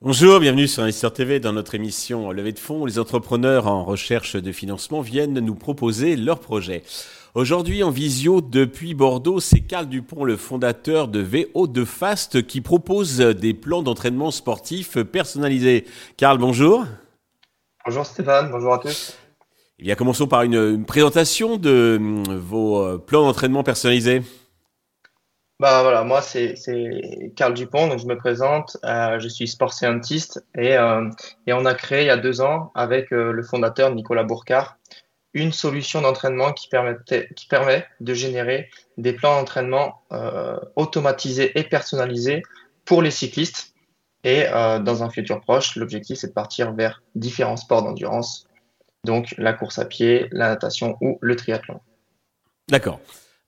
Bonjour, bienvenue sur Investir TV dans notre émission Levée de fonds. Les entrepreneurs en recherche de financement viennent nous proposer leurs projets. Aujourd'hui en visio depuis Bordeaux, c'est Carl Dupont, le fondateur de VO de Fast, qui propose des plans d'entraînement sportif personnalisés. Carl, bonjour. Bonjour Stéphane, bonjour à tous. Eh bien, commençons par une, présentation de hum, vos euh, plans d'entraînement personnalisés. Bah voilà, moi c'est Carl Dupont, donc je me présente, euh, je suis sport scientist et, euh, et on a créé il y a deux ans avec le fondateur Nicolas Bourcard une solution d'entraînement qui, qui permet de générer des plans d'entraînement automatisés et personnalisés pour les cyclistes. Et dans un futur proche, l'objectif c'est de partir vers différents sports d'endurance, donc la course à pied, la natation ou le triathlon. D'accord.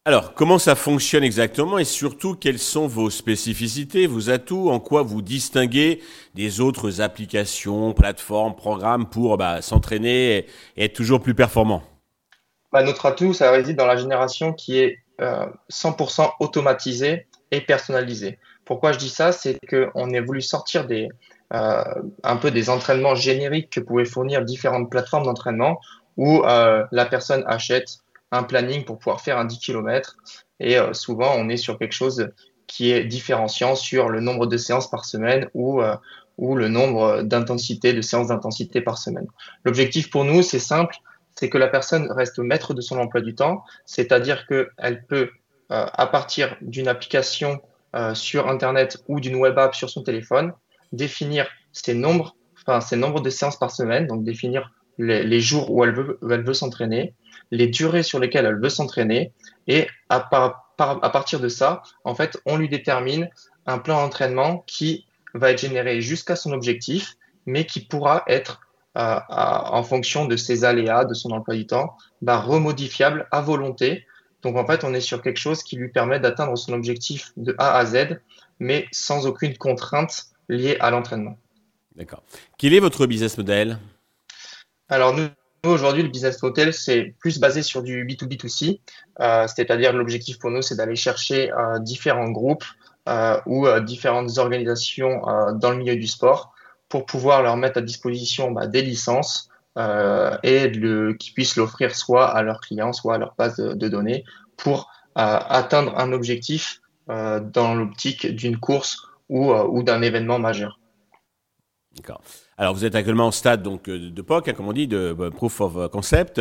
Alors, comment ça fonctionne exactement et surtout, quelles sont vos spécificités, vos atouts, en quoi vous distinguez des autres applications, plateformes, programmes pour bah, s'entraîner et être toujours plus performant? Bah, Notre atout, ça réside dans la génération qui est 100% euh, automatisée et personnalisée. Pourquoi je dis ça? C'est qu'on a voulu sortir des, un peu des entraînements génériques que pouvaient fournir différentes plateformes d'entraînement où euh, la personne achète un planning pour pouvoir faire un 10 km. Et euh, souvent, on est sur quelque chose qui est différenciant sur le nombre de séances par semaine ou, euh, ou le nombre d'intensité, de séances d'intensité par semaine. L'objectif pour nous, c'est simple, c'est que la personne reste maître de son emploi du temps, c'est-à-dire qu'elle peut, euh, à partir d'une application sur Internet ou d'une web app sur son téléphone, définir ses nombres, enfin ses nombres de séances par semaine, donc définir les, jours où elle veut, veut s'entraîner, les durées sur lesquelles elle veut s'entraîner. Et à, à partir de ça, en fait, on lui détermine un plan d'entraînement qui va être généré jusqu'à son objectif, mais qui pourra être, euh, en fonction de ses aléas, de son emploi du temps, bah, remodifiable à volonté. Donc en fait, on est sur quelque chose qui lui permet d'atteindre son objectif de A à Z, mais sans aucune contrainte liée à l'entraînement. D'accord. Quel est votre business model? Alors nous, aujourd'hui, le business hotel, c'est plus basé sur du B2B2C, euh, c'est-à-dire l'objectif pour nous, c'est d'aller chercher euh, différents groupes euh, ou différentes organisations dans le milieu du sport pour pouvoir leur mettre à disposition bah, des licences et qu'ils puissent l'offrir soit à leurs clients, soit à leur base de, données pour atteindre un objectif dans l'optique d'une course ou, ou d'un événement majeur. D'accord. Alors vous êtes actuellement au stade donc euh, de POC, hein, comme on dit, de euh, Proof of Concept.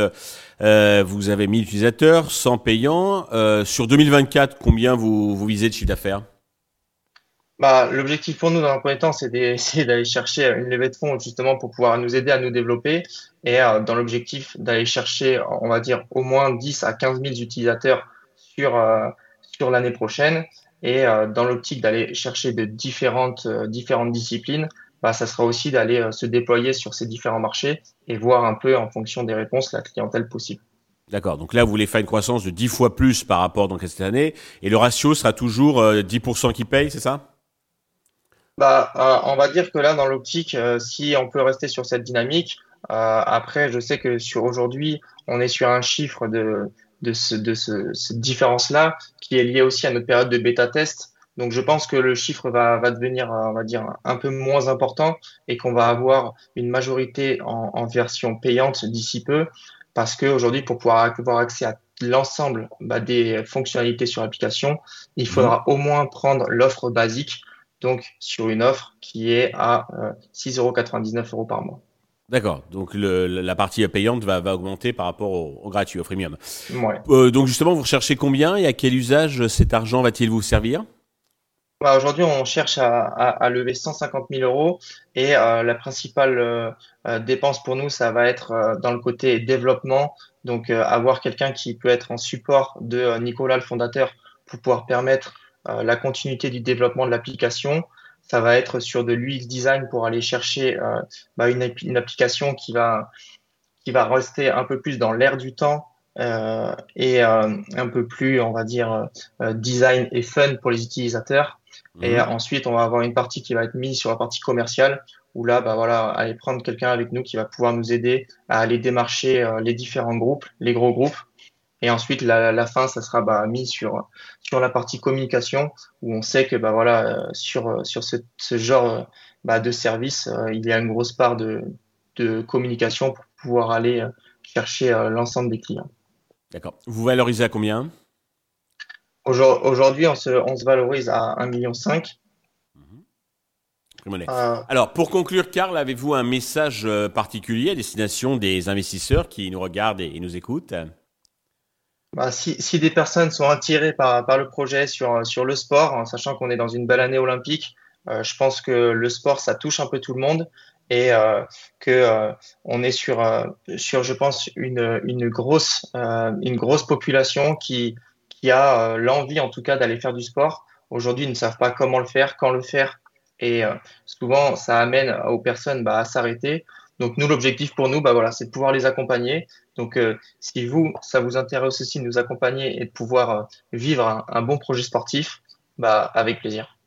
Euh, vous avez 1000 utilisateurs, 100 payants. Euh, sur 2024, combien vous, vous visez de chiffre d'affaires? Bah, L'objectif pour nous, dans un premier temps, c'est d'aller chercher une levée de fonds justement pour pouvoir nous aider à nous développer. Et euh, dans l'objectif d'aller chercher, on va dire, au moins 10 à 15 000 utilisateurs sur, sur l'année prochaine. Et dans l'optique d'aller chercher de différentes, différentes disciplines bah, ça sera aussi d'aller euh, se déployer sur ces différents marchés et voir un peu en fonction des réponses la clientèle possible. D'accord. Donc là, vous voulez faire une croissance de 10 fois plus par rapport donc, à cette année. Et le ratio sera toujours 10% euh, qui paye, c'est ça? Bah, euh, On va dire que là, dans l'optique, si on peut rester sur cette dynamique, après, je sais que sur aujourd'hui, on est sur un chiffre de, de, ce, de ce, cette différence-là qui est lié aussi à notre période de bêta test donc je pense que le chiffre va, va devenir, on va dire, un peu moins important et qu'on va avoir une majorité en, en version payante d'ici peu, parce qu'aujourd'hui, pour pouvoir avoir accès à l'ensemble bah, des fonctionnalités sur l'application, il faudra mmh. au moins prendre l'offre basique, donc sur une offre qui est à euh, 6,99 euros par mois. D'accord. Donc le, la partie payante va, va augmenter par rapport au, au gratuit, au freemium. Ouais. Euh, donc justement, vous recherchez combien et à quel usage cet argent va-t-il vous servir? Bah, aujourd'hui, on cherche à, à, lever 150 000 euros et euh, la principale euh, dépense pour nous, ça va être dans le côté développement. Donc, avoir quelqu'un qui peut être en support de Nicolas, le fondateur, pour pouvoir permettre la continuité du développement de l'application. Ça va être sur de l'UX design pour aller chercher bah, une, une, application qui va, qui va rester un peu plus dans l'air du temps et un peu plus, on va dire, design et fun pour les utilisateurs. Et mhm. ensuite, on va avoir une partie qui va être mise sur la partie commerciale où là, bah voilà, aller prendre quelqu'un avec nous qui va pouvoir nous aider à aller démarcher euh, les différents groupes, les gros groupes. Et ensuite, la, la fin, ça sera bah, mis sur sur la partie communication, où on sait que bah voilà, euh, sur sur ce, ce genre bah, de service, il y a une grosse part de de communication pour pouvoir aller chercher l'ensemble des clients. D'accord. Vous valorisez à combien? Aujourd'hui, on se, on se valorise à 1,5 million. Euh, Alors, pour conclure, Karl, avez-vous un message euh, particulier à destination des investisseurs qui nous regardent et, nous écoutent? Bah, si, si, des personnes sont attirées par, par le projet sur, sur le sport, en sachant qu'on est dans une belle année olympique, euh, je pense que le sport, ça touche un peu tout le monde et euh, que euh, on est sur, sur, je pense, une, une, grosse, une grosse population qui, qui a l'envie, en tout cas, d'aller faire du sport. Aujourd'hui, ils ne savent pas comment le faire, quand le faire, et euh, souvent, ça amène aux personnes bah, à s'arrêter. Donc nous, l'objectif pour nous, bah, voilà, c'est de pouvoir les accompagner. Donc euh, si vous, ça vous intéresse aussi de nous accompagner et de pouvoir euh, vivre un, bon projet sportif, bah, avec plaisir.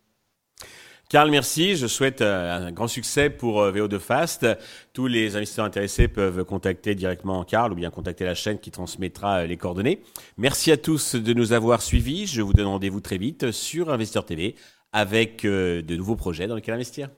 Karl, merci. Je souhaite un grand succès pour VO2 Fast. Tous les investisseurs intéressés peuvent contacter directement Karl ou bien contacter la chaîne qui transmettra les coordonnées. Merci à tous de nous avoir suivis. Je vous donne rendez-vous très vite sur Investeur TV avec euh, de nouveaux projets dans lesquels investir.